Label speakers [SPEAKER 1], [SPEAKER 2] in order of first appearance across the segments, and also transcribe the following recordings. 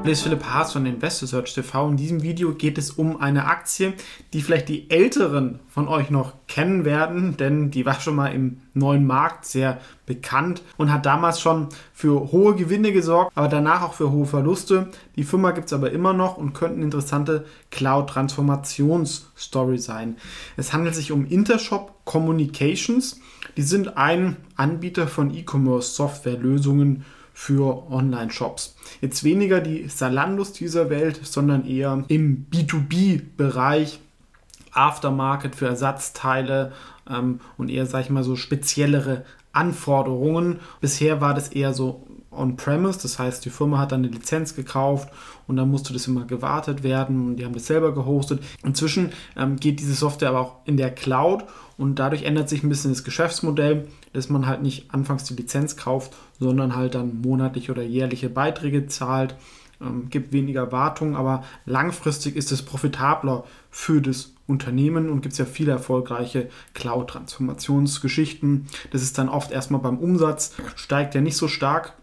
[SPEAKER 1] Hallo, ist Philipp Haas von InvestorSearch TV. In diesem Video geht es um eine Aktie, die vielleicht die Älteren von euch noch kennen werden, denn die war schon mal im neuen Markt sehr bekannt und hat damals schon für hohe Gewinne gesorgt, aber danach auch für hohe Verluste. Die Firma gibt es aber immer noch und könnte eine interessante Cloud-Transformationsstory sein. Es handelt sich um Intershop Communications. Die sind ein Anbieter von E-Commerce-Softwarelösungen für Online-Shops. Jetzt weniger die Salandos dieser Welt, sondern eher im B2B-Bereich, Aftermarket für Ersatzteile ähm, und eher, sag ich mal, so speziellere Anforderungen. Bisher war das eher so on-premise, das heißt, die Firma hat dann eine Lizenz gekauft und dann musste das immer gewartet werden und die haben das selber gehostet. Inzwischen ähm, geht diese Software aber auch in der Cloud und dadurch ändert sich ein bisschen das Geschäftsmodell, dass man halt nicht anfangs die Lizenz kauft, sondern halt dann monatlich oder jährliche Beiträge zahlt. Ähm, gibt weniger Wartung, aber langfristig ist es profitabler für das Unternehmen und gibt es ja viele erfolgreiche Cloud-Transformationsgeschichten. Das ist dann oft erstmal beim Umsatz, steigt ja nicht so stark,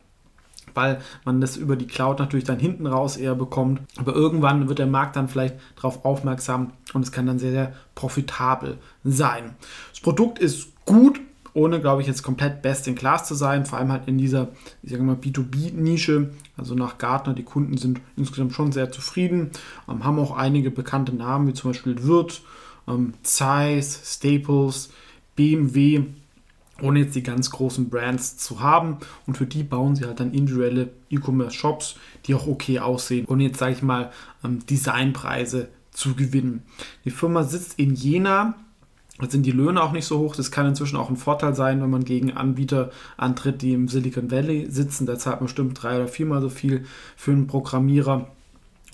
[SPEAKER 1] weil man das über die Cloud natürlich dann hinten raus eher bekommt. Aber irgendwann wird der Markt dann vielleicht darauf aufmerksam und es kann dann sehr, sehr profitabel sein. Das Produkt ist gut, ohne, glaube ich, jetzt komplett best in class zu sein, vor allem halt in dieser, ich sage mal, B2B-Nische, also nach Gartner, die Kunden sind insgesamt schon sehr zufrieden, ähm, haben auch einige bekannte Namen, wie zum Beispiel Wirt, ähm, Zeiss, Staples, BMW, ohne jetzt die ganz großen Brands zu haben. Und für die bauen sie halt dann individuelle E-Commerce-Shops, die auch okay aussehen, ohne jetzt, sage ich mal, ähm, Designpreise zu gewinnen. Die Firma sitzt in Jena. Da sind die Löhne auch nicht so hoch. Das kann inzwischen auch ein Vorteil sein, wenn man gegen Anbieter antritt, die im Silicon Valley sitzen. Da zahlt man bestimmt drei oder viermal so viel für einen Programmierer.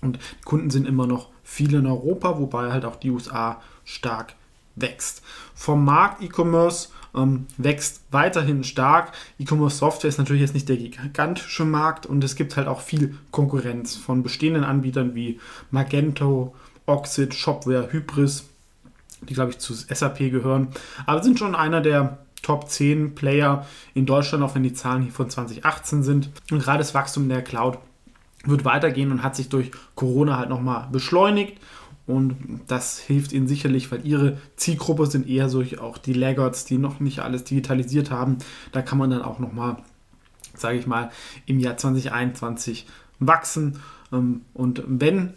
[SPEAKER 1] Und Kunden sind immer noch viele in Europa, wobei halt auch die USA stark wächst. Vom Markt E-Commerce ähm, wächst weiterhin stark. E-Commerce Software ist natürlich jetzt nicht der gigantische Markt und es gibt halt auch viel Konkurrenz von bestehenden Anbietern wie Magento, Oxid, Shopware, Hybris, die glaube ich zu SAP gehören, aber sind schon einer der Top 10 Player in Deutschland, auch wenn die Zahlen hier von 2018 sind. Und gerade das Wachstum der Cloud wird weitergehen und hat sich durch Corona halt nochmal beschleunigt. Und das hilft ihnen sicherlich, weil ihre Zielgruppe sind eher so auch die Laggards, die noch nicht alles digitalisiert haben. Da kann man dann auch nochmal, sage ich mal, im Jahr 2021 wachsen und wenn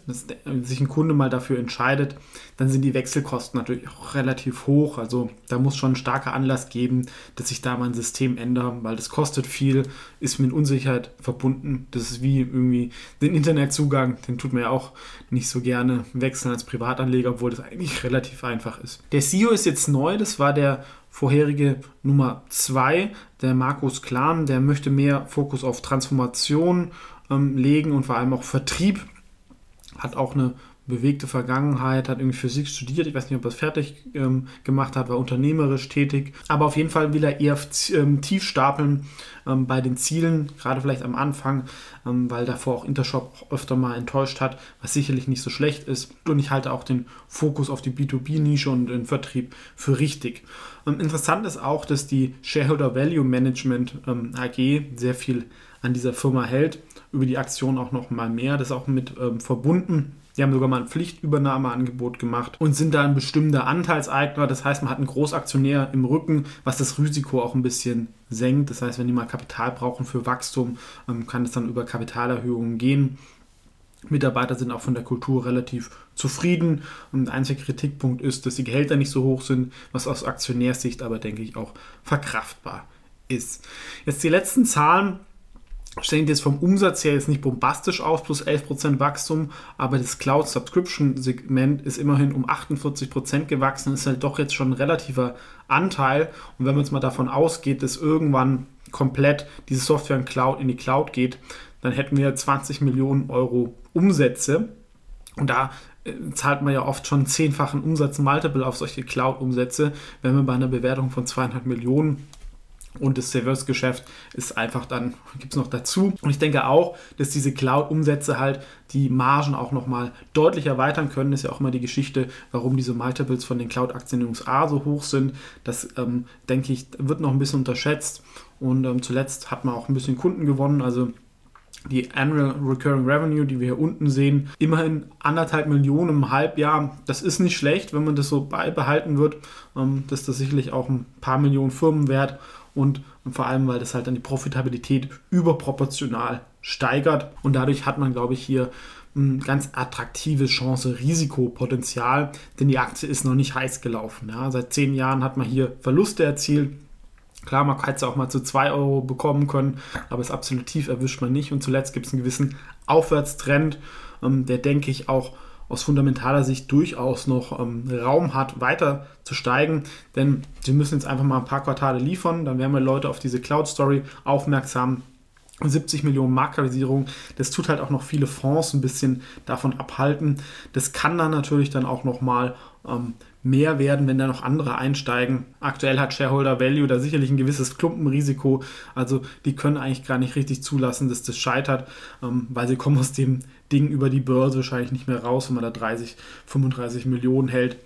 [SPEAKER 1] sich ein Kunde mal dafür entscheidet, dann sind die Wechselkosten natürlich auch relativ hoch. Also da muss schon ein starker Anlass geben, dass ich da mein System ändere, weil das kostet viel, ist mit Unsicherheit verbunden. Das ist wie irgendwie den Internetzugang, den tut man ja auch nicht so gerne wechseln als Privatanleger, obwohl das eigentlich relativ einfach ist. Der CEO ist jetzt neu, das war der vorherige Nummer 2, der Markus Klam, der möchte mehr Fokus auf Transformation ähm, legen und vor allem auch Vertrieb. Hat auch eine bewegte Vergangenheit, hat irgendwie Physik studiert, ich weiß nicht, ob er es fertig ähm, gemacht hat, war unternehmerisch tätig, aber auf jeden Fall will er eher ähm, tief stapeln ähm, bei den Zielen, gerade vielleicht am Anfang, ähm, weil davor auch Intershop öfter mal enttäuscht hat, was sicherlich nicht so schlecht ist und ich halte auch den Fokus auf die B2B-Nische und den Vertrieb für richtig. Ähm, interessant ist auch, dass die Shareholder Value Management ähm, AG sehr viel an dieser Firma hält, über die Aktion auch noch mal mehr, das ist auch mit verbunden die haben sogar mal ein Pflichtübernahmeangebot gemacht und sind da ein bestimmter Anteilseigner. Das heißt, man hat einen Großaktionär im Rücken, was das Risiko auch ein bisschen senkt. Das heißt, wenn die mal Kapital brauchen für Wachstum, ähm, kann es dann über Kapitalerhöhungen gehen. Mitarbeiter sind auch von der Kultur relativ zufrieden. Und der einzige Kritikpunkt ist, dass die Gehälter nicht so hoch sind, was aus Aktionärssicht aber, denke ich, auch verkraftbar ist. Jetzt die letzten Zahlen stellen jetzt vom Umsatz her jetzt nicht bombastisch aus, plus 11% Wachstum, aber das Cloud Subscription Segment ist immerhin um 48% gewachsen, ist halt doch jetzt schon ein relativer Anteil. Und wenn man jetzt mal davon ausgeht, dass irgendwann komplett diese Software in, Cloud, in die Cloud geht, dann hätten wir 20 Millionen Euro Umsätze. Und da äh, zahlt man ja oft schon zehnfachen Umsatz Multiple auf solche Cloud-Umsätze, wenn man bei einer Bewertung von 200 Millionen und das Service-Geschäft ist einfach dann, gibt es noch dazu. Und ich denke auch, dass diese Cloud-Umsätze halt die Margen auch nochmal deutlich erweitern können. Das ist ja auch immer die Geschichte, warum diese Multiples von den Cloud-Aktien in den USA so hoch sind. Das, ähm, denke ich, wird noch ein bisschen unterschätzt. Und ähm, zuletzt hat man auch ein bisschen Kunden gewonnen. Also die Annual Recurring Revenue, die wir hier unten sehen, immerhin anderthalb Millionen im Halbjahr. Das ist nicht schlecht, wenn man das so beibehalten wird. Ähm, das ist das sicherlich auch ein paar Millionen Firmen wert und, und vor allem, weil das halt dann die Profitabilität überproportional steigert und dadurch hat man, glaube ich, hier ein ganz attraktives Chance-Risikopotenzial, denn die Aktie ist noch nicht heiß gelaufen. Ja. Seit zehn Jahren hat man hier Verluste erzielt. Klar, man hätte es auch mal zu 2 Euro bekommen können, aber das absolut tief erwischt man nicht. Und zuletzt gibt es einen gewissen Aufwärtstrend, ähm, der, denke ich, auch aus fundamentaler Sicht durchaus noch ähm, Raum hat, weiter zu steigen. Denn sie müssen jetzt einfach mal ein paar Quartale liefern, dann werden wir Leute auf diese Cloud-Story aufmerksam. 70 Millionen Marktkapitalisierung, das tut halt auch noch viele Fonds ein bisschen davon abhalten. Das kann dann natürlich dann auch nochmal ähm, mehr werden, wenn da noch andere einsteigen. Aktuell hat Shareholder Value da sicherlich ein gewisses Klumpenrisiko. Also die können eigentlich gar nicht richtig zulassen, dass das scheitert, ähm, weil sie kommen aus dem Ding über die Börse wahrscheinlich nicht mehr raus, wenn man da 30, 35 Millionen hält.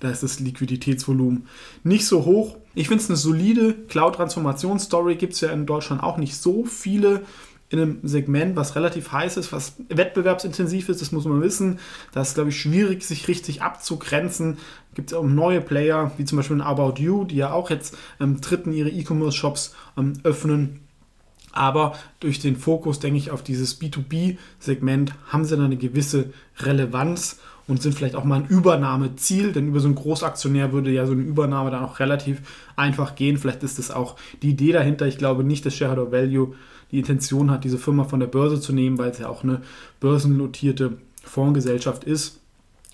[SPEAKER 1] Da ist das Liquiditätsvolumen nicht so hoch. Ich finde es eine solide Cloud-Transformationsstory. Gibt es ja in Deutschland auch nicht so viele in einem Segment, was relativ heiß ist, was wettbewerbsintensiv ist, das muss man wissen. Da ist, glaube ich, schwierig, sich richtig abzugrenzen. Gibt es auch neue Player, wie zum Beispiel About You, die ja auch jetzt ähm, dritten ihre E-Commerce-Shops ähm, öffnen. Aber durch den Fokus, denke ich, auf dieses B2B-Segment haben sie dann eine gewisse Relevanz und sind vielleicht auch mal ein Übernahmeziel, denn über so einen Großaktionär würde ja so eine Übernahme dann auch relativ einfach gehen. Vielleicht ist das auch die Idee dahinter. Ich glaube nicht, dass Shareholder Value die Intention hat, diese Firma von der Börse zu nehmen, weil es ja auch eine börsennotierte Fondsgesellschaft ist,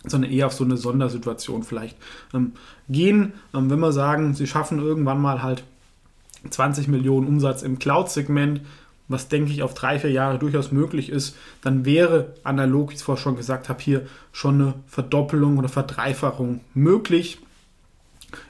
[SPEAKER 1] sondern eher auf so eine Sondersituation vielleicht ähm, gehen. Ähm, wenn wir sagen, sie schaffen irgendwann mal halt 20 Millionen Umsatz im Cloud-Segment, was denke ich auf drei, vier Jahre durchaus möglich ist, dann wäre analog, wie ich es vorher schon gesagt habe, hier schon eine Verdoppelung oder Verdreifachung möglich.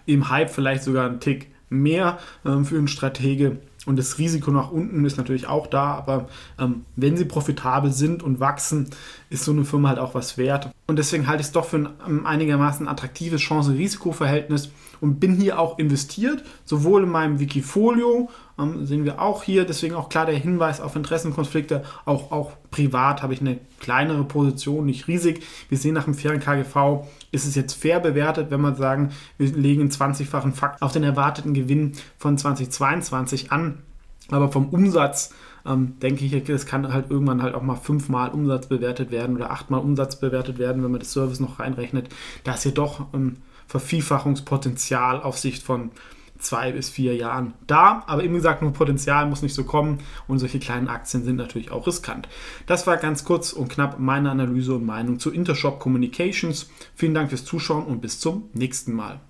[SPEAKER 1] Im Hype vielleicht sogar ein Tick mehr ähm, für einen Stratege. Und das Risiko nach unten ist natürlich auch da, aber ähm, wenn sie profitabel sind und wachsen, ist so eine Firma halt auch was wert. Und deswegen halte ich es doch für ein ähm, einigermaßen attraktives Chance-Risiko-Verhältnis und bin hier auch investiert, sowohl in meinem Wikifolio, ähm, sehen wir auch hier, deswegen auch klar der Hinweis auf Interessenkonflikte, auch, auch privat habe ich eine kleinere Position, nicht riesig. Wir sehen nach dem fairen KGV, ist es jetzt fair bewertet, wenn man sagen, wir legen einen 20-fachen Fakt auf den erwarteten Gewinn von 2022 an, aber vom Umsatz ähm, denke ich, es kann halt irgendwann halt auch mal fünfmal Umsatz bewertet werden oder achtmal Umsatz bewertet werden, wenn man das Service noch reinrechnet. Da ist hier doch ähm, Vervielfachungspotenzial auf Sicht von zwei bis vier Jahren da. Aber eben gesagt, nur Potenzial muss nicht so kommen und solche kleinen Aktien sind natürlich auch riskant. Das war ganz kurz und knapp meine Analyse und Meinung zu Intershop Communications. Vielen Dank fürs Zuschauen und bis zum nächsten Mal.